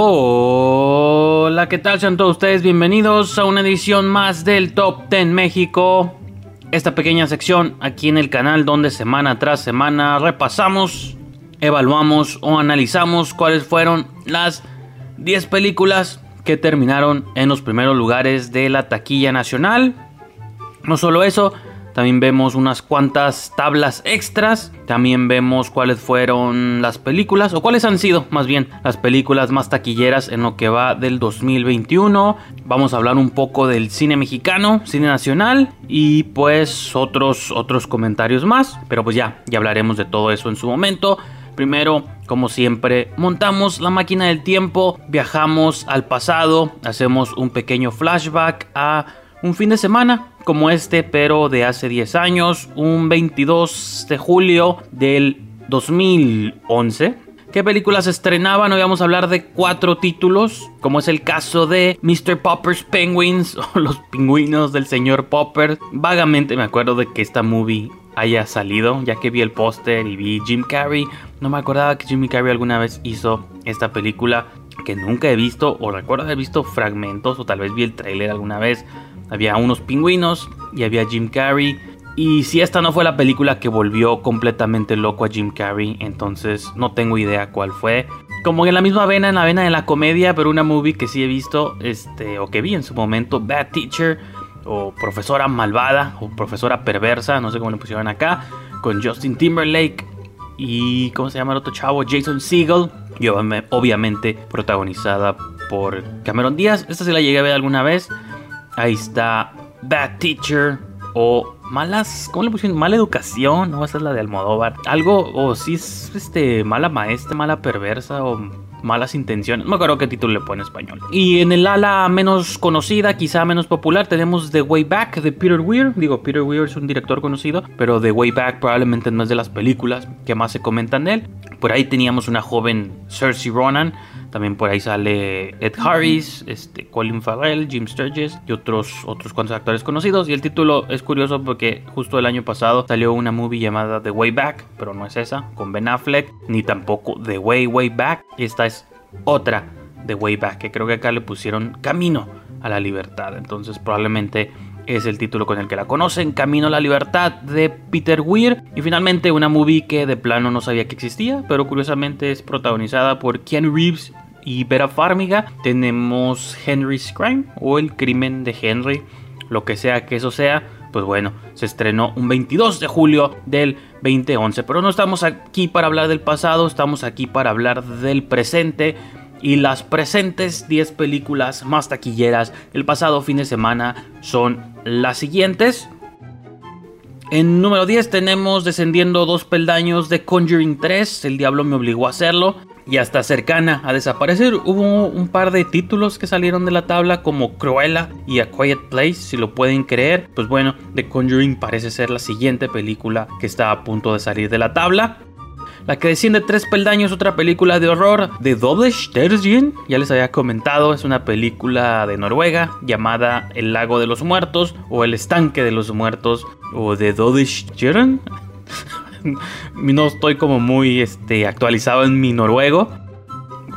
Hola, ¿qué tal? Sean todos ustedes bienvenidos a una edición más del Top 10 México. Esta pequeña sección aquí en el canal donde semana tras semana repasamos, evaluamos o analizamos cuáles fueron las 10 películas que terminaron en los primeros lugares de la taquilla nacional. No solo eso, también vemos unas cuantas tablas extras. También vemos cuáles fueron las películas, o cuáles han sido más bien las películas más taquilleras en lo que va del 2021. Vamos a hablar un poco del cine mexicano, cine nacional y pues otros, otros comentarios más. Pero pues ya, ya hablaremos de todo eso en su momento. Primero, como siempre, montamos la máquina del tiempo, viajamos al pasado, hacemos un pequeño flashback a un fin de semana como este, pero de hace 10 años, un 22 de julio del 2011. ¿Qué películas estrenaban? Hoy vamos a hablar de cuatro títulos, como es el caso de Mr. Popper's Penguins o Los Pingüinos del Señor Popper. Vagamente me acuerdo de que esta movie haya salido, ya que vi el póster y vi Jim Carrey. No me acordaba que Jim Carrey alguna vez hizo esta película que nunca he visto o recuerdo haber visto fragmentos o tal vez vi el trailer alguna vez. Había unos pingüinos y había Jim Carrey. Y si esta no fue la película que volvió completamente loco a Jim Carrey, entonces no tengo idea cuál fue. Como en la misma vena, en la vena de la comedia, pero una movie que sí he visto, este, o que vi en su momento, Bad Teacher, o Profesora Malvada, o Profesora Perversa, no sé cómo le pusieron acá, con Justin Timberlake y, ¿cómo se llama el otro chavo? Jason Segel, y obviamente protagonizada por Cameron Díaz. Esta sí la llegué a ver alguna vez. Ahí está Bad Teacher o malas, ¿cómo le pusieron? Mala educación, ¿no? Esa es la de Almodóvar. Algo, o si es este, mala maestra, mala perversa o malas intenciones. Me acuerdo qué título le pone en español. Y en el ala menos conocida, quizá menos popular, tenemos The Way Back de Peter Weir. Digo, Peter Weir es un director conocido, pero The Way Back probablemente no es de las películas que más se comentan de él. Por ahí teníamos una joven Cersei Ronan también por ahí sale Ed Harris, este, Colin Farrell, Jim Sturges y otros, otros cuantos actores conocidos. Y el título es curioso porque justo el año pasado salió una movie llamada The Way Back, pero no es esa, con Ben Affleck, ni tampoco The Way Way Back. Y esta es otra The Way Back, que creo que acá le pusieron Camino a la Libertad. Entonces probablemente es el título con el que la conocen, Camino a la Libertad de Peter Weir. Y finalmente una movie que de plano no sabía que existía, pero curiosamente es protagonizada por Keanu Reeves y Vera Farmiga. Tenemos Henry's Crime o El Crimen de Henry, lo que sea que eso sea. Pues bueno, se estrenó un 22 de julio del 2011. Pero no estamos aquí para hablar del pasado, estamos aquí para hablar del presente y las presentes 10 películas más taquilleras el pasado fin de semana son las siguientes. En número 10 tenemos descendiendo dos peldaños de Conjuring 3, El Diablo me obligó a hacerlo, y hasta cercana a desaparecer. Hubo un par de títulos que salieron de la tabla como Cruella y A Quiet Place, si lo pueden creer. Pues bueno, The Conjuring parece ser la siguiente película que está a punto de salir de la tabla. La que desciende tres peldaños, otra película de horror de Terjen. Ya les había comentado, es una película de Noruega llamada El Lago de los Muertos o El Estanque de los Muertos o de Dodge no estoy como muy este, actualizado en mi noruego.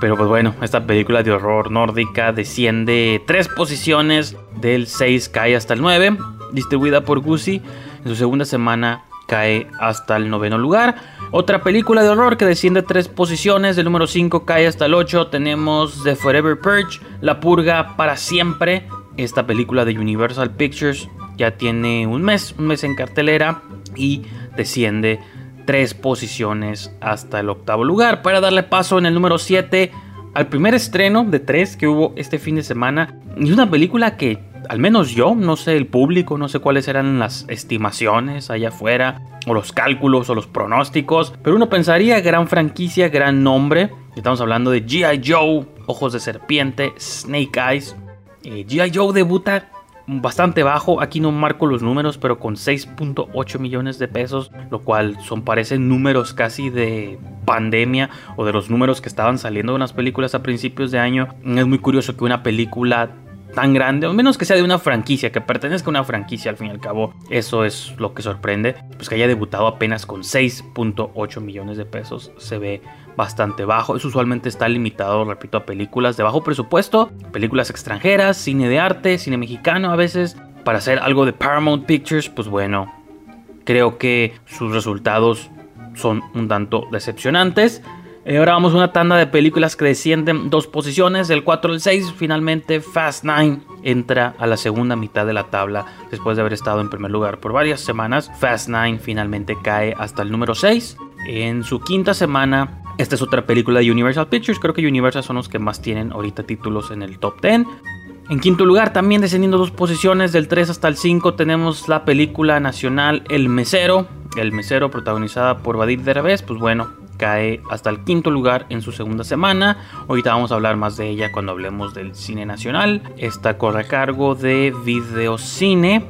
Pero pues bueno, esta película de horror nórdica desciende tres posiciones, del 6 cae hasta el 9, distribuida por Gucci. En su segunda semana cae hasta el noveno lugar. Otra película de horror que desciende tres posiciones, del número 5 cae hasta el 8. Tenemos The Forever Purge, La Purga para siempre. Esta película de Universal Pictures ya tiene un mes, un mes en cartelera y desciende tres posiciones hasta el octavo lugar. Para darle paso en el número 7 al primer estreno de tres que hubo este fin de semana. Y una película que al menos yo, no sé el público, no sé cuáles eran las estimaciones allá afuera, o los cálculos, o los pronósticos, pero uno pensaría gran franquicia, gran nombre. Estamos hablando de G.I. Joe, Ojos de Serpiente, Snake Eyes. Eh, G.I. Joe debuta bastante bajo, aquí no marco los números, pero con 6.8 millones de pesos, lo cual son parecen números casi de pandemia o de los números que estaban saliendo de unas películas a principios de año. Es muy curioso que una película tan grande, o menos que sea de una franquicia, que pertenezca a una franquicia al fin y al cabo. Eso es lo que sorprende, pues que haya debutado apenas con 6.8 millones de pesos. Se ve bastante bajo. Eso usualmente está limitado, repito, a películas de bajo presupuesto, películas extranjeras, cine de arte, cine mexicano a veces. Para hacer algo de Paramount Pictures, pues bueno, creo que sus resultados son un tanto decepcionantes. Eh, ahora vamos a una tanda de películas que descienden dos posiciones, del 4 al 6. Finalmente, Fast 9 entra a la segunda mitad de la tabla después de haber estado en primer lugar por varias semanas. Fast 9 finalmente cae hasta el número 6. En su quinta semana, esta es otra película de Universal Pictures. Creo que Universal son los que más tienen ahorita títulos en el top 10. En quinto lugar, también descendiendo dos posiciones, del 3 hasta el 5, tenemos la película nacional El Mesero. El Mesero, protagonizada por Vadir Derbez, pues bueno, cae hasta el quinto lugar en su segunda semana. Ahorita vamos a hablar más de ella cuando hablemos del cine nacional. Esta corre a cargo de Videocine.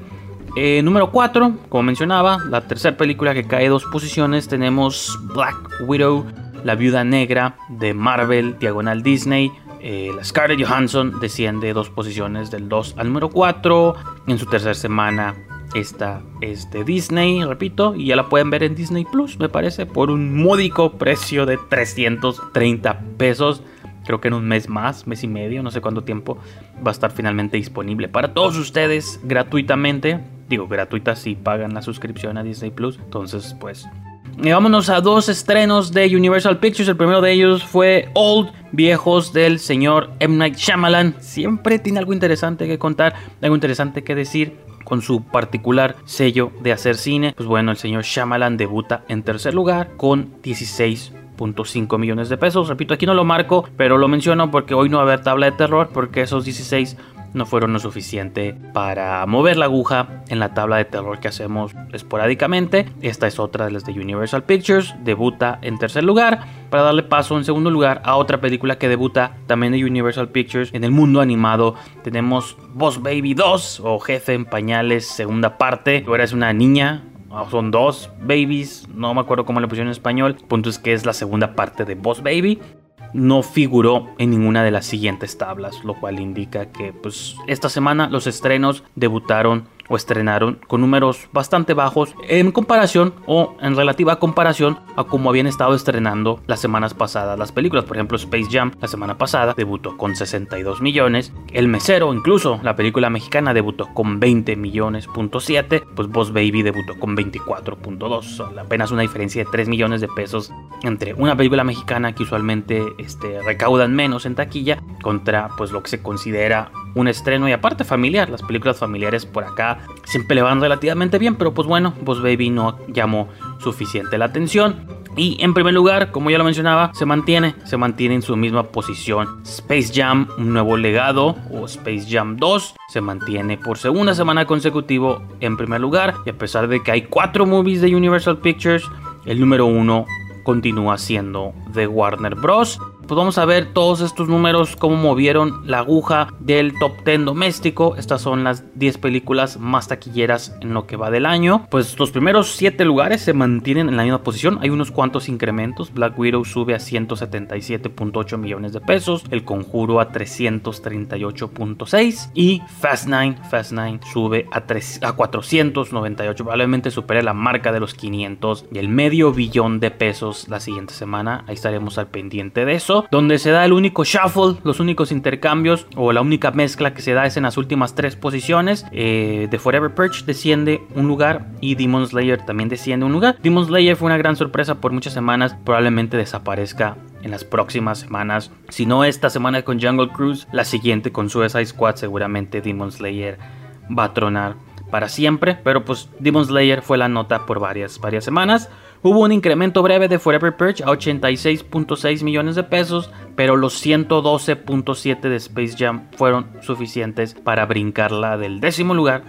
Eh, número 4, como mencionaba, la tercera película que cae dos posiciones, tenemos Black Widow, la viuda negra de Marvel, diagonal Disney. Eh, la Scarlett Johansson desciende dos posiciones del 2 al número 4. En su tercera semana esta es de Disney, repito, y ya la pueden ver en Disney Plus, me parece, por un módico precio de 330 pesos. Creo que en un mes más, mes y medio, no sé cuánto tiempo, va a estar finalmente disponible para todos ustedes gratuitamente. Digo, gratuita si pagan la suscripción a Disney Plus. Entonces, pues vámonos a dos estrenos de Universal Pictures. El primero de ellos fue Old, viejos del señor M. Night Shyamalan. Siempre tiene algo interesante que contar, algo interesante que decir con su particular sello de hacer cine. Pues bueno, el señor Shyamalan debuta en tercer lugar con 16.5 millones de pesos. Repito, aquí no lo marco, pero lo menciono porque hoy no va a haber tabla de terror porque esos 16 no fueron lo suficiente para mover la aguja en la tabla de terror que hacemos esporádicamente. Esta es otra de las de Universal Pictures, debuta en tercer lugar para darle paso en segundo lugar a otra película que debuta también de Universal Pictures en el mundo animado. Tenemos Boss Baby 2 o Jefe en Pañales, segunda parte. Ahora es una niña son dos babies, no me acuerdo cómo le pusieron en español. El punto es que es la segunda parte de Boss Baby no figuró en ninguna de las siguientes tablas, lo cual indica que pues esta semana los estrenos debutaron o estrenaron con números bastante bajos en comparación o en relativa comparación a como habían estado estrenando las semanas pasadas las películas. Por ejemplo, Space Jam la semana pasada debutó con 62 millones. El Mesero, incluso la película mexicana, debutó con 20 millones, punto 7. Pues Boss Baby debutó con 24.2. Apenas una diferencia de 3 millones de pesos entre una película mexicana que usualmente este, recaudan menos en taquilla contra pues lo que se considera un estreno y aparte familiar. Las películas familiares por acá siempre le van relativamente bien, pero pues bueno, Boss Baby no llamó suficiente la atención. Y en primer lugar, como ya lo mencionaba, se mantiene, se mantiene en su misma posición. Space Jam, un nuevo legado, o Space Jam 2, se mantiene por segunda semana consecutivo en primer lugar. Y a pesar de que hay cuatro movies de Universal Pictures, el número uno continúa siendo de Warner Bros pues vamos a ver todos estos números, cómo movieron la aguja del top 10 doméstico. Estas son las 10 películas más taquilleras en lo que va del año. Pues los primeros 7 lugares se mantienen en la misma posición. Hay unos cuantos incrementos. Black Widow sube a 177.8 millones de pesos. El Conjuro a 338.6. Y Fast 9, Fast 9 sube a, 3, a 498. Probablemente supere la marca de los 500 y el medio billón de pesos la siguiente semana. Ahí estaremos al pendiente de eso donde se da el único shuffle, los únicos intercambios o la única mezcla que se da es en las últimas tres posiciones. Eh, The Forever Perch desciende un lugar y Demon Slayer también desciende un lugar. Demon Slayer fue una gran sorpresa por muchas semanas, probablemente desaparezca en las próximas semanas. Si no esta semana con Jungle Cruise, la siguiente con Suicide Squad, seguramente Demon Slayer va a tronar para siempre. Pero pues Demon Slayer fue la nota por varias, varias semanas. Hubo un incremento breve de Forever Perch a 86.6 millones de pesos, pero los 112.7 de Space Jam fueron suficientes para brincarla del décimo lugar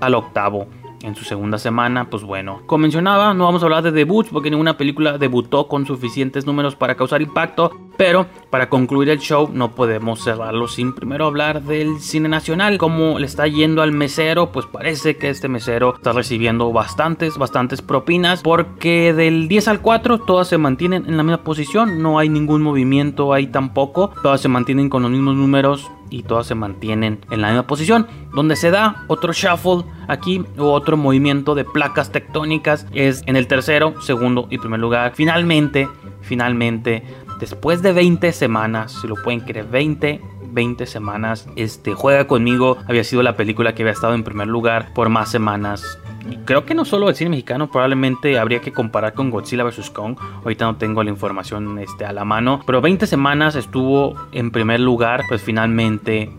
al octavo en su segunda semana, pues bueno, como mencionaba, no vamos a hablar de debuts porque ninguna película debutó con suficientes números para causar impacto, pero para concluir el show no podemos cerrarlo sin primero hablar del cine nacional, como le está yendo al mesero, pues parece que este mesero está recibiendo bastantes, bastantes propinas, porque del 10 al 4 todas se mantienen en la misma posición, no hay ningún movimiento ahí tampoco, todas se mantienen con los mismos números y todas se mantienen en la misma posición. Donde se da otro shuffle aquí o otro movimiento de placas tectónicas es en el tercero, segundo y primer lugar. Finalmente, finalmente, después de 20 semanas, si lo pueden creer, 20 20 semanas. Este Juega conmigo había sido la película que había estado en primer lugar por más semanas creo que no solo el cine mexicano, probablemente habría que comparar con Godzilla vs. Kong. Ahorita no tengo la información este, a la mano, pero 20 semanas estuvo en primer lugar, pues finalmente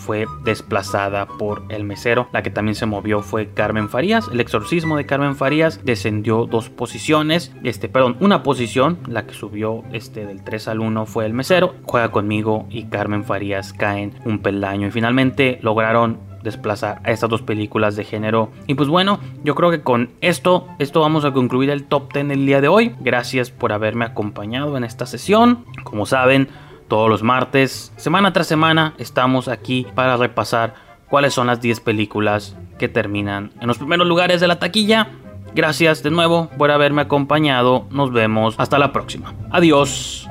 fue desplazada por el mesero. La que también se movió fue Carmen Farías. El exorcismo de Carmen Farías descendió dos posiciones. Este, perdón, una posición. La que subió este, del 3 al 1 fue el mesero. Juega conmigo y Carmen Farías caen un peldaño. Y finalmente lograron desplazar a estas dos películas de género. Y pues bueno, yo creo que con esto, esto vamos a concluir el top 10 del día de hoy. Gracias por haberme acompañado en esta sesión. Como saben, todos los martes, semana tras semana, estamos aquí para repasar cuáles son las 10 películas que terminan en los primeros lugares de la taquilla. Gracias de nuevo por haberme acompañado. Nos vemos hasta la próxima. Adiós.